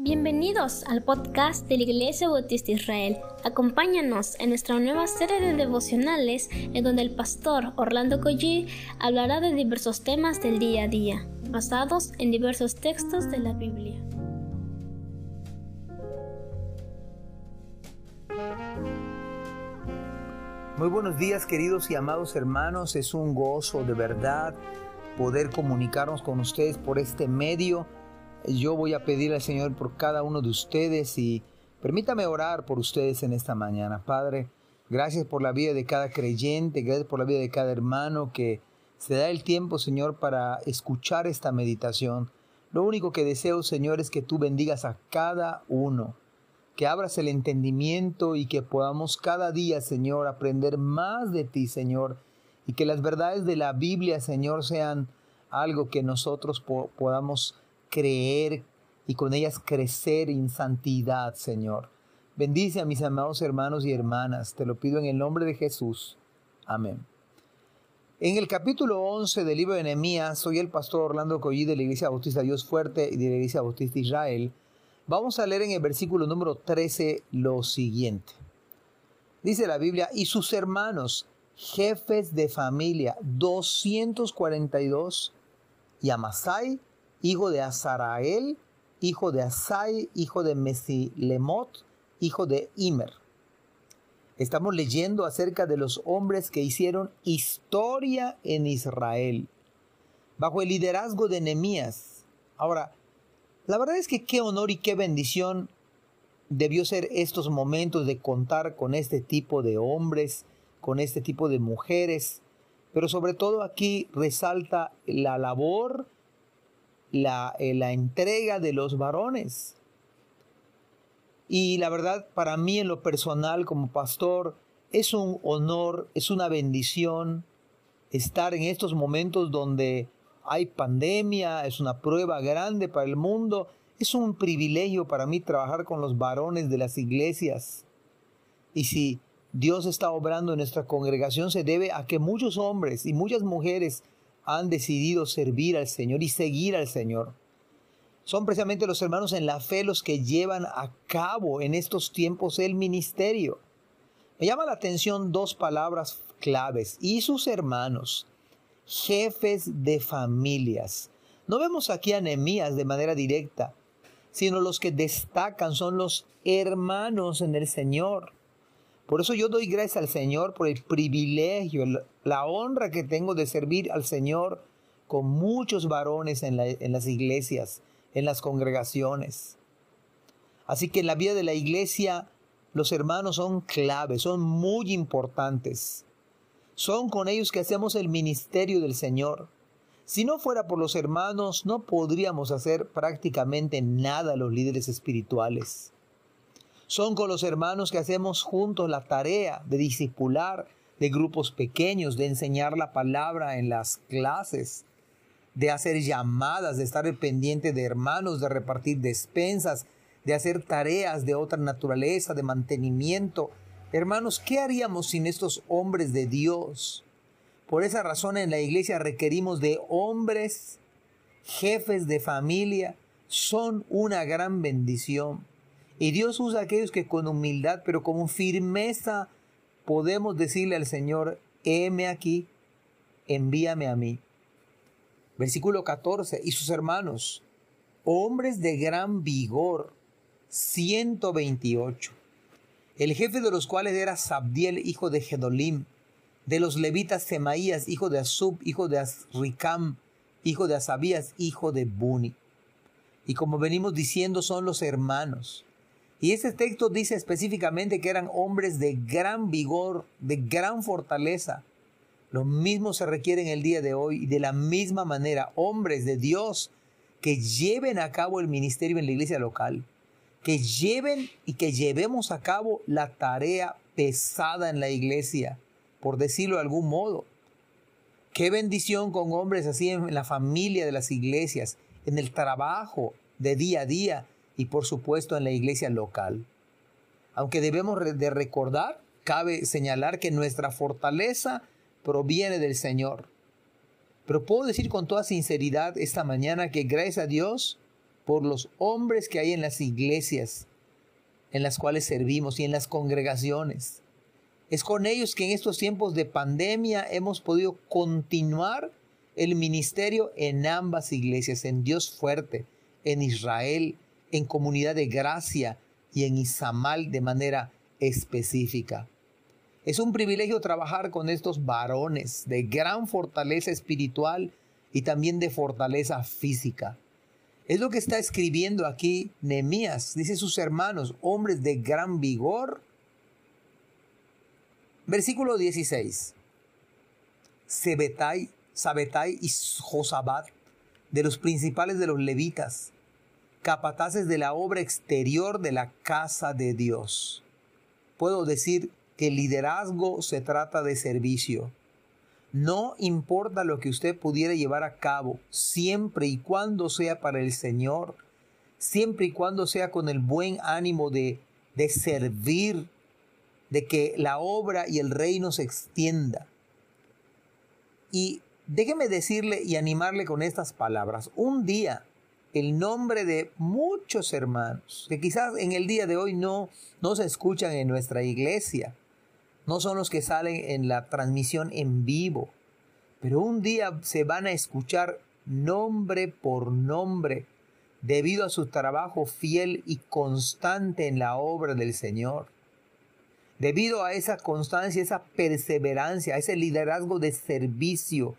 Bienvenidos al podcast de la Iglesia Bautista Israel. Acompáñanos en nuestra nueva serie de devocionales en donde el pastor Orlando Collie hablará de diversos temas del día a día, basados en diversos textos de la Biblia. Muy buenos días queridos y amados hermanos, es un gozo de verdad poder comunicarnos con ustedes por este medio yo voy a pedir al Señor por cada uno de ustedes y permítame orar por ustedes en esta mañana. Padre, gracias por la vida de cada creyente, gracias por la vida de cada hermano que se da el tiempo, Señor, para escuchar esta meditación. Lo único que deseo, Señor, es que tú bendigas a cada uno, que abras el entendimiento y que podamos cada día, Señor, aprender más de ti, Señor, y que las verdades de la Biblia, Señor, sean algo que nosotros podamos creer y con ellas crecer en santidad, Señor. Bendice a mis amados hermanos y hermanas, te lo pido en el nombre de Jesús. Amén. En el capítulo 11 del libro de Nehemías, soy el pastor Orlando Collí de la Iglesia Bautista Dios Fuerte y de la Iglesia Bautista Israel. Vamos a leer en el versículo número 13 lo siguiente. Dice la Biblia, y sus hermanos, jefes de familia, 242, y Amasai, hijo de Azarael, hijo de Asai, hijo de Mesilemot, hijo de Imer. Estamos leyendo acerca de los hombres que hicieron historia en Israel, bajo el liderazgo de Nehemías. Ahora, la verdad es que qué honor y qué bendición debió ser estos momentos de contar con este tipo de hombres, con este tipo de mujeres, pero sobre todo aquí resalta la labor la, eh, la entrega de los varones. Y la verdad, para mí en lo personal como pastor, es un honor, es una bendición estar en estos momentos donde hay pandemia, es una prueba grande para el mundo. Es un privilegio para mí trabajar con los varones de las iglesias. Y si Dios está obrando en nuestra congregación, se debe a que muchos hombres y muchas mujeres han decidido servir al Señor y seguir al Señor. Son precisamente los hermanos en la fe los que llevan a cabo en estos tiempos el ministerio. Me llama la atención dos palabras claves. Y sus hermanos, jefes de familias. No vemos aquí a Nehemías de manera directa, sino los que destacan son los hermanos en el Señor. Por eso yo doy gracias al Señor por el privilegio, la honra que tengo de servir al Señor con muchos varones en, las iglesias, en las congregaciones. Así que en la vida de la iglesia los hermanos son claves, son muy importantes. Son con ellos que hacemos el ministerio del Señor. Si no fuera por los hermanos, no podríamos hacer prácticamente nada los líderes espirituales. Son con los hermanos que hacemos juntos la tarea de discipular de grupos pequeños, de enseñar la palabra en las clases, de hacer llamadas, de estar pendiente de hermanos, de repartir despensas, de hacer tareas de otra naturaleza, de mantenimiento. Hermanos, ¿qué haríamos sin estos hombres de Dios? Por esa razón en la iglesia requerimos de hombres, jefes de familia, son una gran bendición. Y Dios usa aquellos que con humildad, pero con firmeza, podemos decirle al Señor, heme aquí, envíame a mí. Versículo 14, y sus hermanos, hombres de gran vigor, 128. El jefe de los cuales era Sabdiel, hijo de Gedolim, de los levitas Semaías, hijo de Asub, hijo de Asricam, hijo de Asabías, hijo de Buni. Y como venimos diciendo, son los hermanos. Y ese texto dice específicamente que eran hombres de gran vigor, de gran fortaleza. Lo mismo se requiere en el día de hoy y de la misma manera, hombres de Dios que lleven a cabo el ministerio en la iglesia local, que lleven y que llevemos a cabo la tarea pesada en la iglesia, por decirlo de algún modo. Qué bendición con hombres así en la familia de las iglesias, en el trabajo de día a día, y por supuesto en la iglesia local. Aunque debemos de recordar, cabe señalar que nuestra fortaleza proviene del Señor. Pero puedo decir con toda sinceridad esta mañana que gracias a Dios por los hombres que hay en las iglesias en las cuales servimos y en las congregaciones. Es con ellos que en estos tiempos de pandemia hemos podido continuar el ministerio en ambas iglesias, en Dios fuerte, en Israel, en comunidad de gracia y en Izamal de manera específica. Es un privilegio trabajar con estos varones de gran fortaleza espiritual y también de fortaleza física. Es lo que está escribiendo aquí Nehemías. Dice sus hermanos, hombres de gran vigor. Versículo 16. Sebetai, Sabetai y Josabat, de los principales de los levitas, capataces de la obra exterior de la casa de Dios. Puedo decir que liderazgo se trata de servicio. No importa lo que usted pudiera llevar a cabo, siempre y cuando sea para el Señor, siempre y cuando sea con el buen ánimo de, de servir, de que la obra y el reino se extienda. Y déjeme decirle y animarle con estas palabras. Un día, el nombre de muchos hermanos, que quizás en el día de hoy no, no se escuchan en nuestra iglesia, no son los que salen en la transmisión en vivo, pero un día se van a escuchar nombre por nombre debido a su trabajo fiel y constante en la obra del Señor. Debido a esa constancia, esa perseverancia, ese liderazgo de servicio,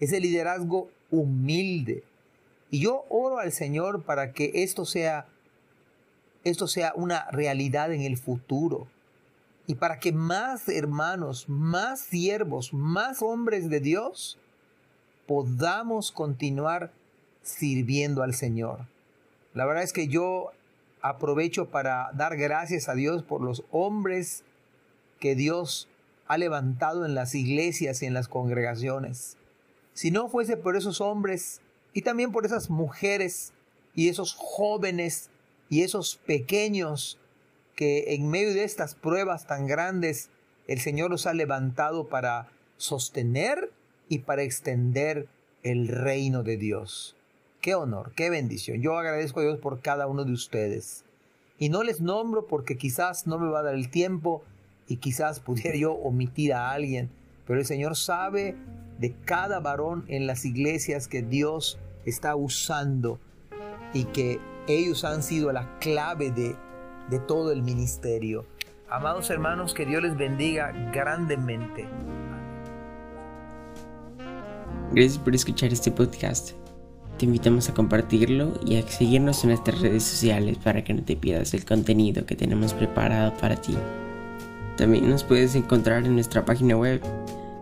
ese liderazgo humilde. Y yo oro al Señor para que esto sea esto sea una realidad en el futuro y para que más hermanos, más siervos, más hombres de Dios podamos continuar sirviendo al Señor. La verdad es que yo aprovecho para dar gracias a Dios por los hombres que Dios ha levantado en las iglesias y en las congregaciones. Si no fuese por esos hombres y también por esas mujeres y esos jóvenes y esos pequeños que en medio de estas pruebas tan grandes el Señor los ha levantado para sostener y para extender el reino de Dios. Qué honor, qué bendición. Yo agradezco a Dios por cada uno de ustedes. Y no les nombro porque quizás no me va a dar el tiempo y quizás pudiera yo omitir a alguien, pero el Señor sabe de cada varón en las iglesias que Dios está usando y que ellos han sido la clave de de todo el ministerio. Amados hermanos, que Dios les bendiga grandemente. Gracias por escuchar este podcast. Te invitamos a compartirlo y a seguirnos en nuestras redes sociales para que no te pierdas el contenido que tenemos preparado para ti. También nos puedes encontrar en nuestra página web